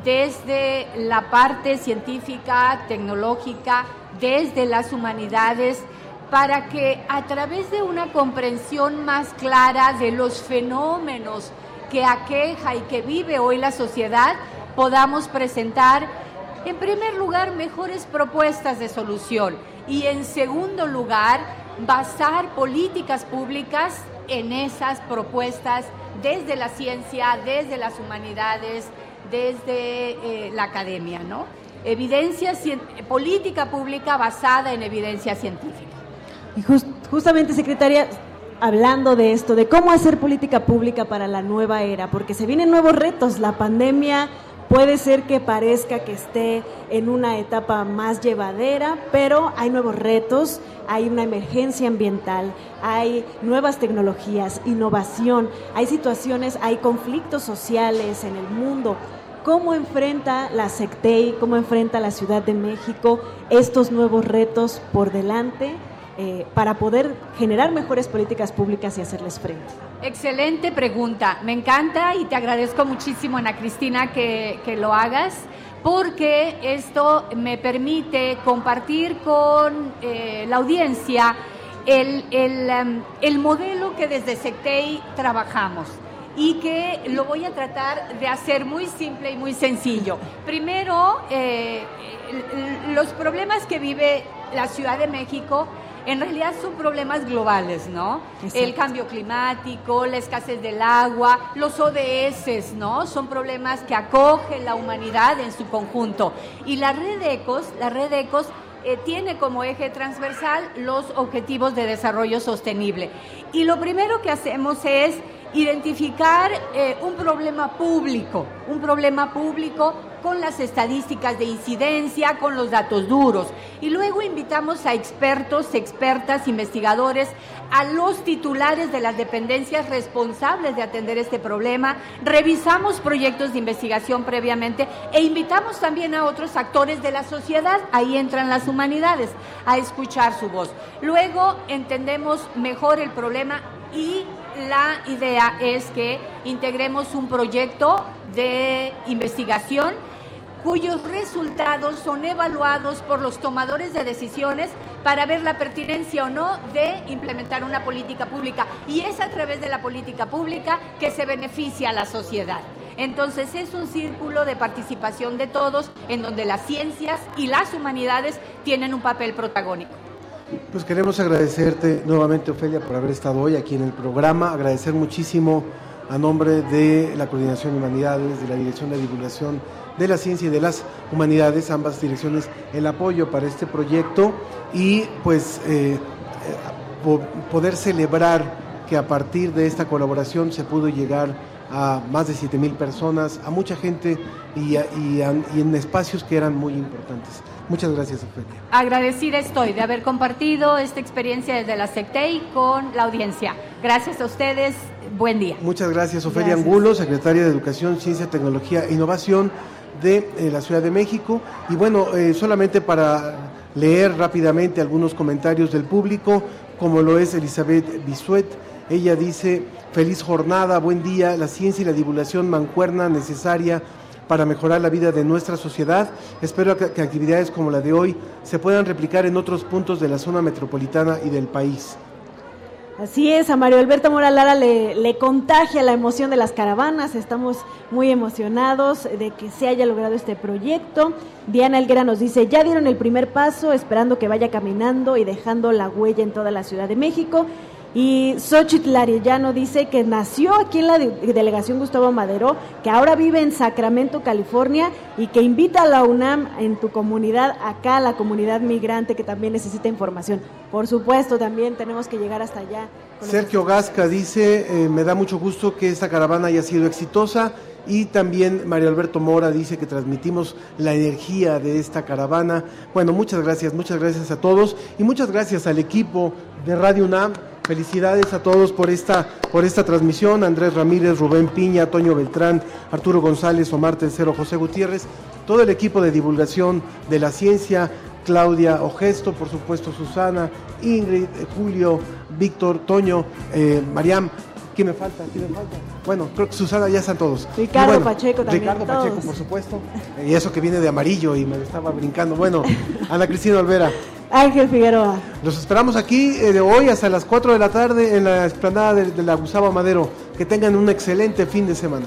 L: desde la parte científica, tecnológica, desde las humanidades, para que a través de una comprensión más clara de los fenómenos que aqueja y que vive hoy la sociedad, podamos presentar, en primer lugar, mejores propuestas de solución y, en segundo lugar, basar políticas públicas en esas propuestas desde la ciencia, desde las humanidades, desde eh, la academia, ¿no? Evidencia, política pública basada en evidencia científica.
D: Y justamente, secretaria, hablando de esto, de cómo hacer política pública para la nueva era, porque se vienen nuevos retos. La pandemia puede ser que parezca que esté en una etapa más llevadera, pero hay nuevos retos, hay una emergencia ambiental, hay nuevas tecnologías, innovación, hay situaciones, hay conflictos sociales en el mundo. ¿Cómo enfrenta la SECTEI, cómo enfrenta la Ciudad de México estos nuevos retos por delante? Eh, para poder generar mejores políticas públicas y hacerles frente?
L: Excelente pregunta. Me encanta y te agradezco muchísimo, Ana Cristina, que, que lo hagas porque esto me permite compartir con eh, la audiencia el, el, em, el, modelo que desde SECTEI trabajamos y que lo voy a tratar de hacer muy simple y muy sencillo. Primero, eh, los problemas que vive la Ciudad de México en realidad son problemas globales, ¿no? El cambio climático, la escasez del agua, los ODS, ¿no? Son problemas que acoge la humanidad en su conjunto. Y la red ECOS, la red ECOS eh, tiene como eje transversal los objetivos de desarrollo sostenible. Y lo primero que hacemos es identificar eh, un problema público, un problema público con las estadísticas de incidencia, con los datos duros. Y luego invitamos a expertos, expertas, investigadores, a los titulares de las dependencias responsables de atender este problema, revisamos proyectos de investigación previamente e invitamos también a otros actores de la sociedad, ahí entran las humanidades, a escuchar su voz. Luego entendemos mejor el problema y la idea es que integremos un proyecto de investigación cuyos resultados son evaluados por los tomadores de decisiones para ver la pertinencia o no de implementar una política pública. Y es a través de la política pública que se beneficia a la sociedad. Entonces es un círculo de participación de todos en donde las ciencias y las humanidades tienen un papel protagónico.
A: Pues queremos agradecerte nuevamente, Ofelia, por haber estado hoy aquí en el programa, agradecer muchísimo a nombre de la Coordinación de Humanidades, de la Dirección de Divulgación de la Ciencia y de las Humanidades, ambas direcciones, el apoyo para este proyecto y pues eh, eh, poder celebrar que a partir de esta colaboración se pudo llegar a más de 7 mil personas, a mucha gente y, a- y a- y en espacios que eran muy importantes. Muchas gracias, Ofelia.
L: Agradecida estoy de haber compartido esta experiencia desde la SECTEI con la audiencia. Gracias a ustedes. Buen día.
A: Muchas gracias, Ofelia
L: Gracias.
A: Angulo, secretaria de Educación, Ciencia, Tecnología e Innovación de eh, la Ciudad de México. Y bueno, eh, solamente para leer rápidamente algunos comentarios del público, como lo es Elizabeth Bisuet. Ella dice, feliz jornada, buen día, la ciencia y la divulgación mancuerna necesaria para mejorar la vida de nuestra sociedad. Espero que, actividades como la de hoy se puedan replicar en otros puntos de la zona metropolitana y del país.
D: Así es, a Mario Alberto Mora Lara le, le contagia la emoción de las caravanas, estamos muy emocionados de que se haya logrado este proyecto. Diana Elguera nos dice, ya dieron el primer paso, esperando que vaya caminando y dejando la huella en toda la Ciudad de México. Y Xochitl Arellano dice que nació aquí en la de- delegación Gustavo Madero, que ahora vive en Sacramento, California, y que invita a la UNAM en tu comunidad, acá a la comunidad migrante que también necesita información. Por supuesto, también tenemos que llegar hasta allá.
A: Sergio Gasca dice, eh, me da mucho gusto que esta caravana haya sido exitosa y también Mario Alberto Mora dice que transmitimos la energía de esta caravana. Bueno, muchas gracias, muchas gracias a todos y muchas gracias al equipo de Radio UNAM. Felicidades a todos por esta, por esta transmisión. Andrés Ramírez, Rubén Piña, Toño Beltrán, Arturo González, Omar Tercero, José Gutiérrez, todo el equipo de divulgación de la ciencia, Claudia Ogesto, por supuesto Susana, Ingrid, eh, Julio, Víctor, Toño, eh, Mariam. ¿Quién me falta? ¿Quién me falta? Bueno, creo que Susana ya están todos.
D: Ricardo
A: bueno,
D: Pacheco también,
A: Ricardo
D: todos.
A: Pacheco, por supuesto. Y eso que viene de amarillo y me estaba brincando. Bueno, Ana Cristina Olvera.
D: Ángel Figueroa.
A: Los esperamos aquí eh, de hoy hasta las 4 de la tarde en la explanada de, la Gustavo Madero. Que tengan un excelente fin de semana.